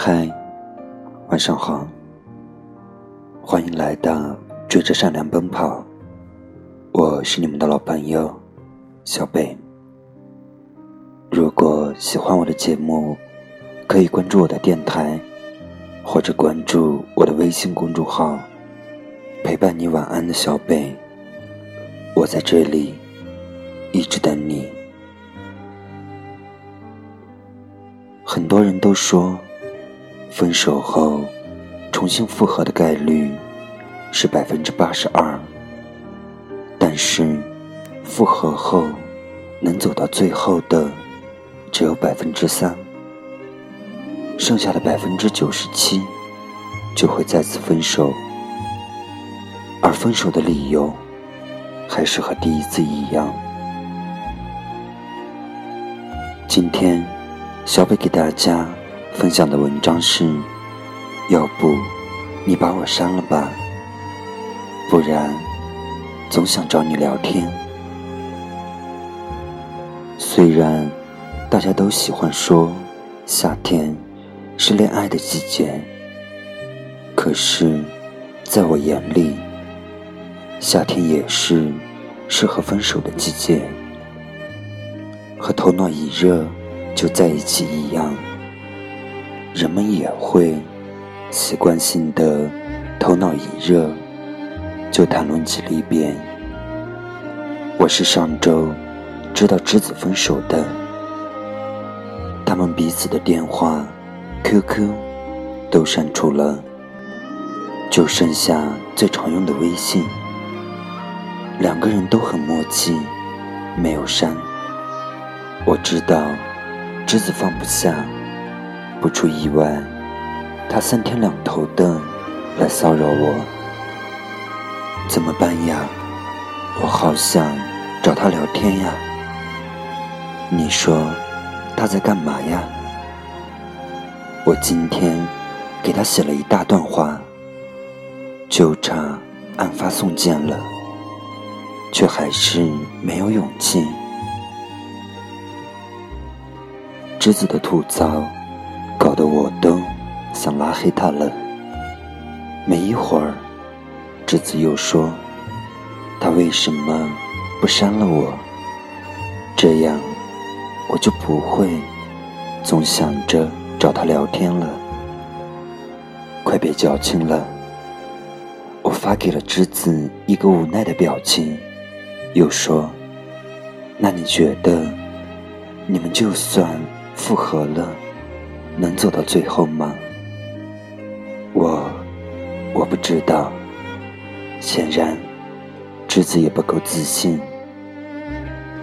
嗨，晚上好，欢迎来到追着善良奔跑。我是你们的老朋友小贝。如果喜欢我的节目，可以关注我的电台，或者关注我的微信公众号，陪伴你晚安的小贝。我在这里，一直等你。很多人都说，分手后重新复合的概率是百分之八十二，但是复合后能走到最后的只有百分之三，剩下的百分之九十七就会再次分手，而分手的理由。还是和第一次一样。今天，小北给大家分享的文章是：要不你把我删了吧，不然总想找你聊天。虽然大家都喜欢说夏天是恋爱的季节，可是在我眼里。夏天也是适合分手的季节，和头脑一热就在一起一样，人们也会习惯性的头脑一热就谈论起离别。我是上周知道栀子分手的，他们彼此的电话、QQ 都删除了，就剩下最常用的微信。两个人都很默契，没有删。我知道，栀子放不下，不出意外，他三天两头的来骚扰我。怎么办呀？我好想找他聊天呀。你说他在干嘛呀？我今天给他写了一大段话，就差按发送键了。却还是没有勇气。栀子的吐槽，的我都想拉黑他了。没一会儿，栀子又说：“他为什么不删了我？这样我就不会总想着找他聊天了。”快别矫情了！我发给了栀子一个无奈的表情。又说：“那你觉得，你们就算复合了，能走到最后吗？”我，我不知道。显然，栀子也不够自信。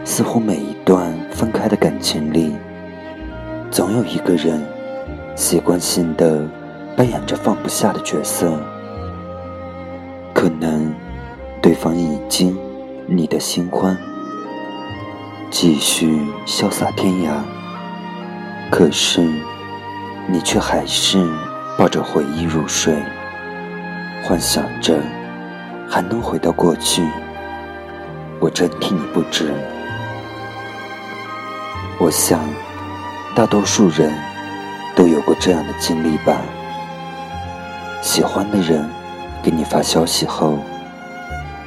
似乎每一段分开的感情里，总有一个人习惯性的扮演着放不下的角色。可能，对方已经。你的新欢继续潇洒天涯，可是你却还是抱着回忆入睡，幻想着还能回到过去。我真替你不值。我想，大多数人都有过这样的经历吧。喜欢的人给你发消息后，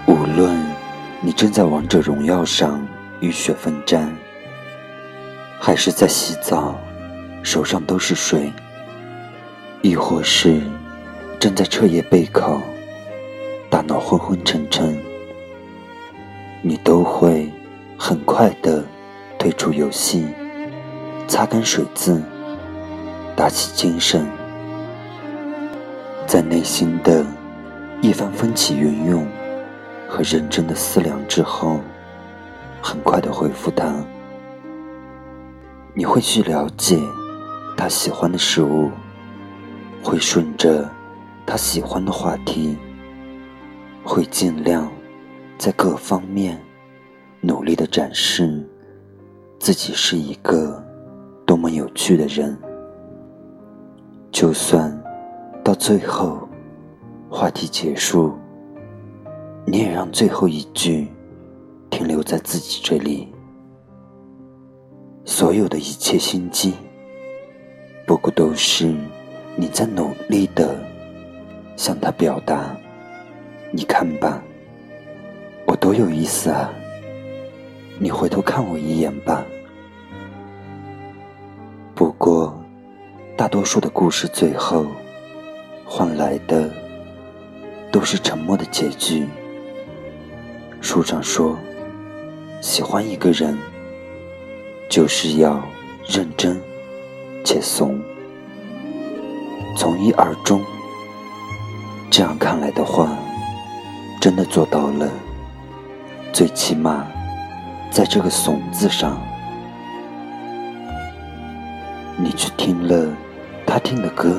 无论。你正在王者荣耀上浴血奋战，还是在洗澡，手上都是水；亦或是正在彻夜备考，大脑昏昏沉沉，你都会很快的退出游戏，擦干水渍，打起精神，在内心的一番风起云涌。和认真的思量之后，很快的回复他。你会去了解他喜欢的事物，会顺着他喜欢的话题，会尽量在各方面努力的展示自己是一个多么有趣的人。就算到最后话题结束。你也让最后一句停留在自己这里，所有的一切心机，不过都是你在努力的向他表达，你看吧，我多有意思啊！你回头看我一眼吧。不过，大多数的故事最后换来的都是沉默的结局。书上说，喜欢一个人就是要认真且怂。从一而终，这样看来的话，真的做到了。最起码，在这个“怂”字上，你去听了他听的歌，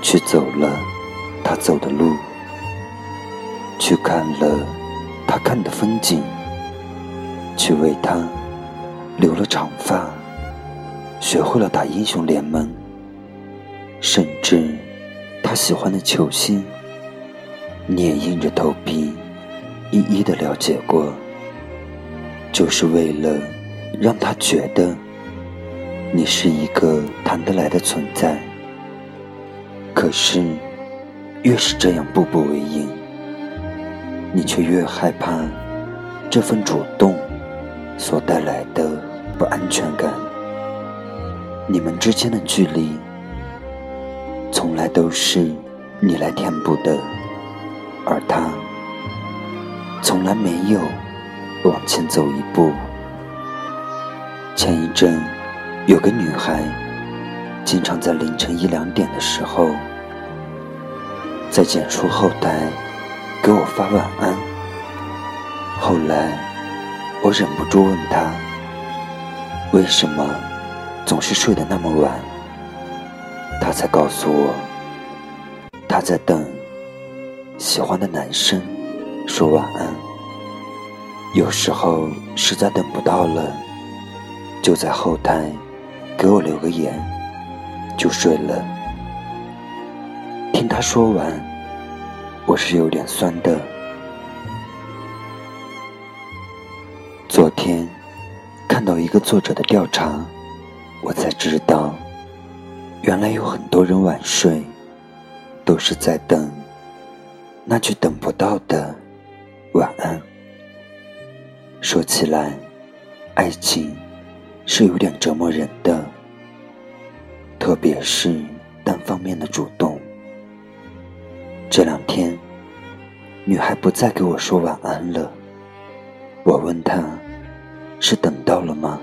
去走了他走的路，去看了他看的风景，去为他留了长发，学会了打英雄联盟。甚至，他喜欢的球星，你也硬着头皮一一的了解过，就是为了让他觉得你是一个谈得来的存在。可是，越是这样步步为营，你却越害怕这份主动所带来的不安全感。你们之间的距离。从来都是你来填补的，而他从来没有往前走一步。前一阵，有个女孩经常在凌晨一两点的时候，在简书后台给我发晚安。后来，我忍不住问她，为什么总是睡得那么晚？他才告诉我，他在等喜欢的男生说晚安。有时候实在等不到了，就在后台给我留个言，就睡了。听他说完，我是有点酸的。昨天看到一个作者的调查，我才知道。原来有很多人晚睡，都是在等那句等不到的晚安。说起来，爱情是有点折磨人的，特别是单方面的主动。这两天，女孩不再给我说晚安了。我问她，是等到了吗？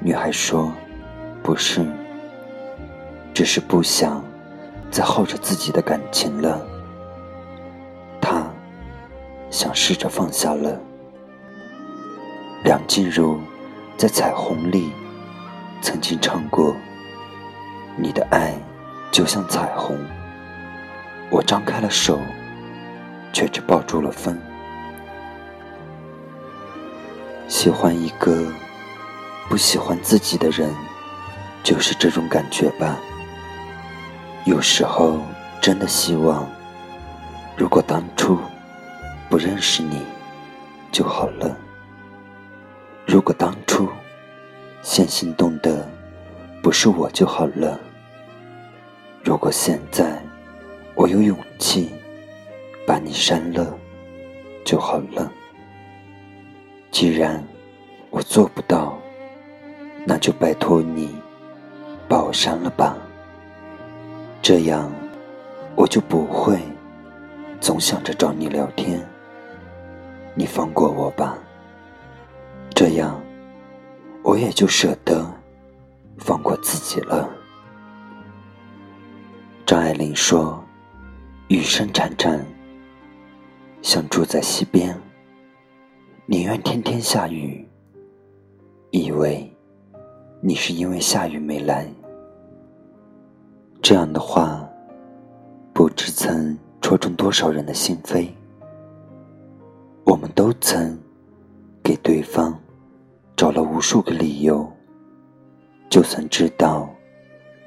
女孩说，不是。只是不想再耗着自己的感情了，他想试着放下了。梁静茹在《彩虹》里曾经唱过：“你的爱就像彩虹，我张开了手，却只抱住了风。”喜欢一个不喜欢自己的人，就是这种感觉吧。有时候真的希望，如果当初不认识你就好了；如果当初先心动的不是我就好了；如果现在我有勇气把你删了就好了。既然我做不到，那就拜托你把我删了吧。这样，我就不会总想着找你聊天。你放过我吧，这样我也就舍得放过自己了。张爱玲说：“雨声潺潺，像住在溪边，宁愿天天下雨，以为你是因为下雨没来。”这样的话，不知曾戳中多少人的心扉。我们都曾给对方找了无数个理由，就算知道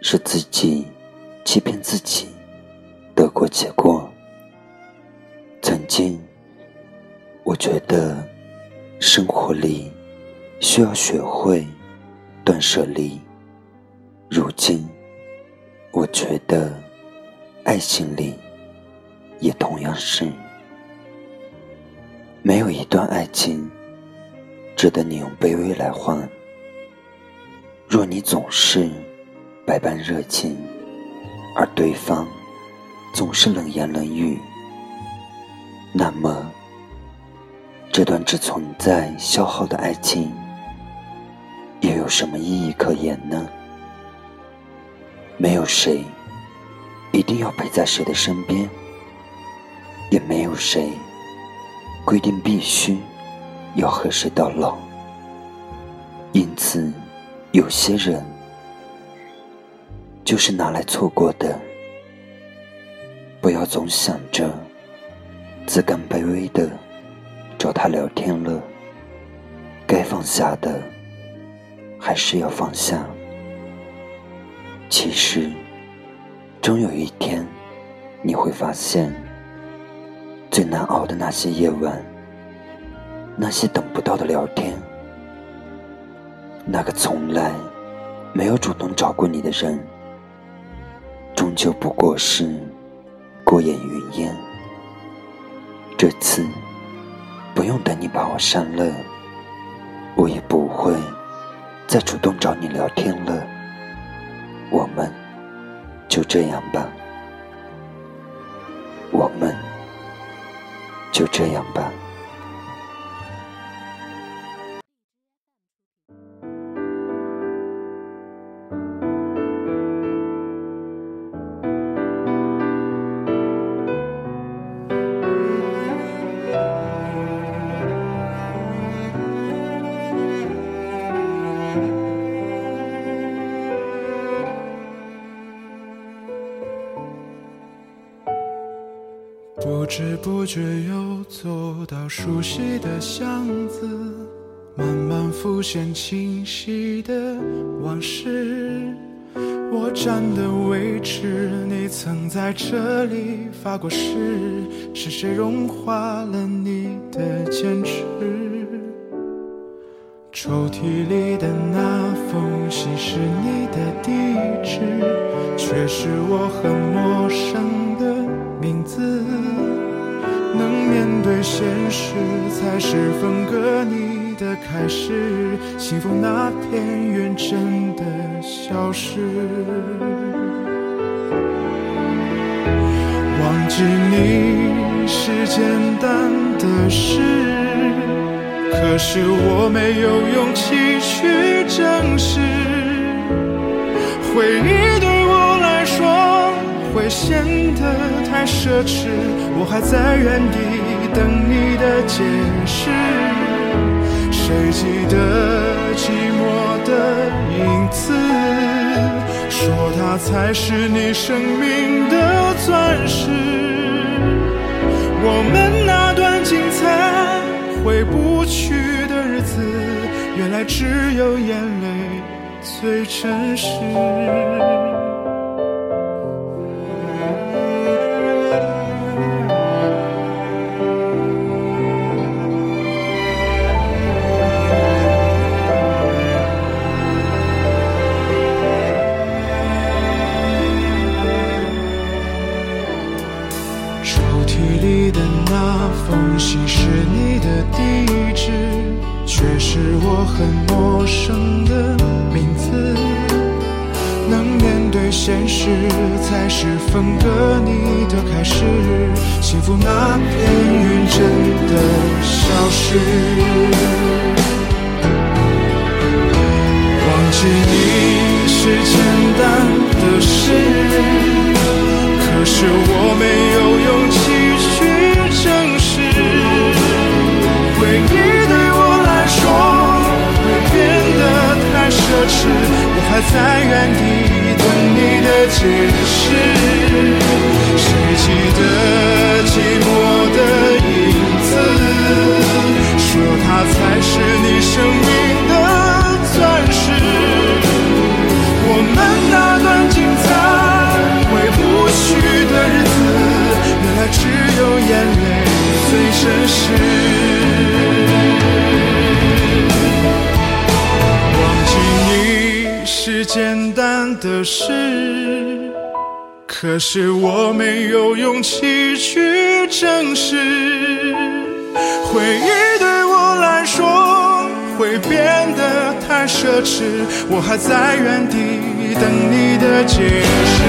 是自己欺骗自己，得过且过。曾经，我觉得生活里需要学会断舍离，如今。我觉得，爱情里也同样是，没有一段爱情值得你用卑微来换。若你总是百般热情，而对方总是冷言冷语，那么这段只存在消耗的爱情，又有什么意义可言呢？没有谁一定要陪在谁的身边，也没有谁规定必须要和谁到老。因此，有些人就是拿来错过的。不要总想着自甘卑微的找他聊天了，该放下的还是要放下。其实，终有一天，你会发现，最难熬的那些夜晚，那些等不到的聊天，那个从来没有主动找过你的人，终究不过是过眼云烟。这次，不用等你把我删了，我也不会再主动找你聊天了。我们就这样吧，我们就这样吧。不知不觉又走到熟悉的巷子，慢慢浮现清晰的往事。我站的位置，你曾在这里发过誓，是谁融化了你的坚持？抽屉里的那封信是你的地址，却是我很陌生的名字。现实，才是分割你的开始。幸福那片云真的消失。忘记你是简单的事，可是我没有勇气去正视。回忆对我来说会显得。太奢侈，我还在原地等你的解释。谁记得寂寞的影子？说它才是你生命的钻石。我们那段精彩回不去的日子，原来只有眼泪最真实。很陌生的名字，能面对现实才是分割你的开始。幸福那片云真的消失，忘记你是简是，我还在原地等你的解释。谁记得寂寞的影子？说他才是你生命的的事，可是我没有勇气去证实，回忆对我来说会变得太奢侈，我还在原地等你的解释。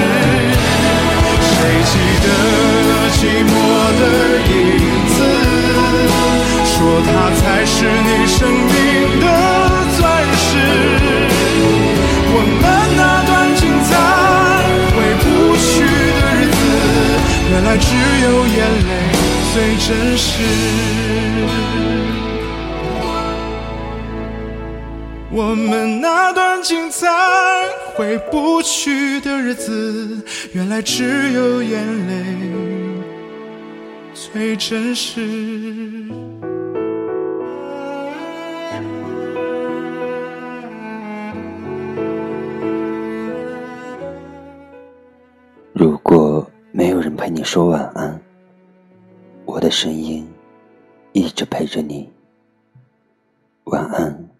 真实。我们那段精彩回不去的日子，原来只有眼泪最真实。如果没有人陪你说晚安，声音一直陪着你。晚安。